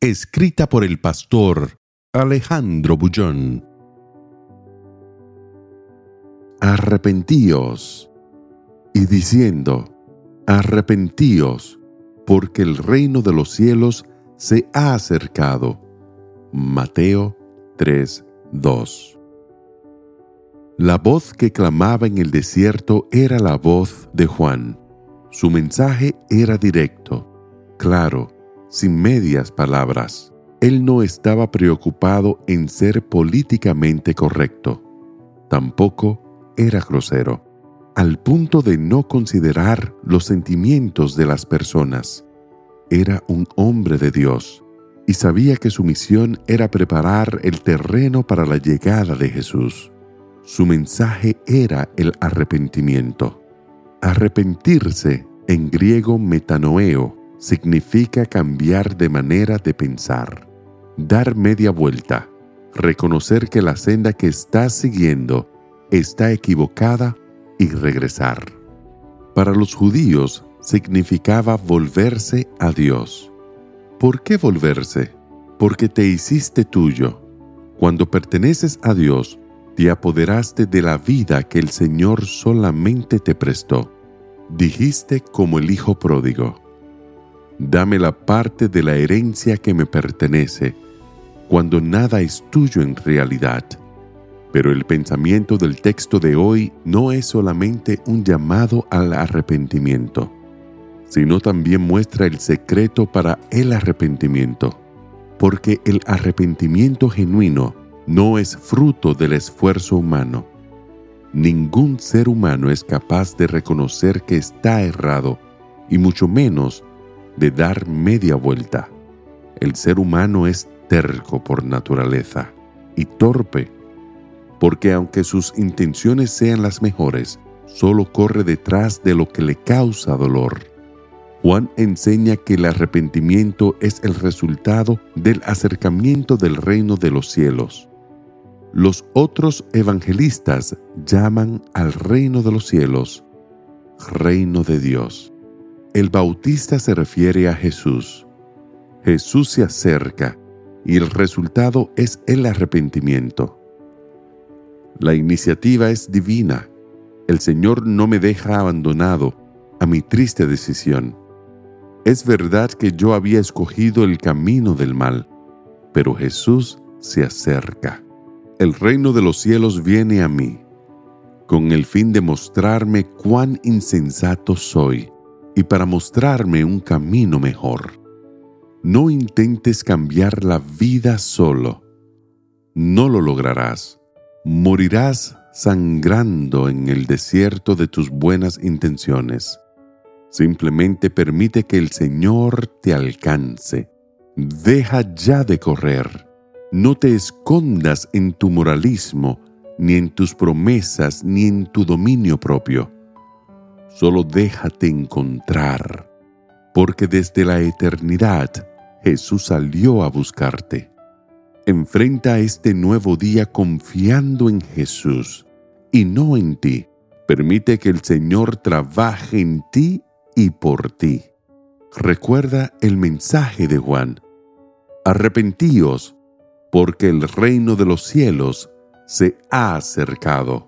Escrita por el pastor Alejandro Bullón. Arrepentíos. Y diciendo, arrepentíos, porque el reino de los cielos se ha acercado. Mateo 3:2. La voz que clamaba en el desierto era la voz de Juan. Su mensaje era directo, claro, sin medias palabras. Él no estaba preocupado en ser políticamente correcto. Tampoco era grosero, al punto de no considerar los sentimientos de las personas. Era un hombre de Dios y sabía que su misión era preparar el terreno para la llegada de Jesús. Su mensaje era el arrepentimiento. Arrepentirse, en griego metanoeo, significa cambiar de manera de pensar, dar media vuelta, reconocer que la senda que estás siguiendo está equivocada y regresar. Para los judíos significaba volverse a Dios. ¿Por qué volverse? Porque te hiciste tuyo. Cuando perteneces a Dios, te apoderaste de la vida que el Señor solamente te prestó. Dijiste como el Hijo pródigo, dame la parte de la herencia que me pertenece, cuando nada es tuyo en realidad. Pero el pensamiento del texto de hoy no es solamente un llamado al arrepentimiento, sino también muestra el secreto para el arrepentimiento, porque el arrepentimiento genuino no es fruto del esfuerzo humano. Ningún ser humano es capaz de reconocer que está errado, y mucho menos de dar media vuelta. El ser humano es terco por naturaleza y torpe, porque aunque sus intenciones sean las mejores, solo corre detrás de lo que le causa dolor. Juan enseña que el arrepentimiento es el resultado del acercamiento del reino de los cielos. Los otros evangelistas llaman al reino de los cielos reino de Dios. El bautista se refiere a Jesús. Jesús se acerca y el resultado es el arrepentimiento. La iniciativa es divina. El Señor no me deja abandonado a mi triste decisión. Es verdad que yo había escogido el camino del mal, pero Jesús se acerca. El reino de los cielos viene a mí, con el fin de mostrarme cuán insensato soy y para mostrarme un camino mejor. No intentes cambiar la vida solo. No lo lograrás. Morirás sangrando en el desierto de tus buenas intenciones. Simplemente permite que el Señor te alcance. Deja ya de correr. No te escondas en tu moralismo, ni en tus promesas, ni en tu dominio propio Solo déjate encontrar, porque desde la eternidad Jesús salió a buscarte. Enfrenta este nuevo día confiando en Jesús y no en ti. Permite que el Señor trabaje en ti y por ti. Recuerda el mensaje de Juan. Arrepentíos, porque el reino de los cielos se ha acercado.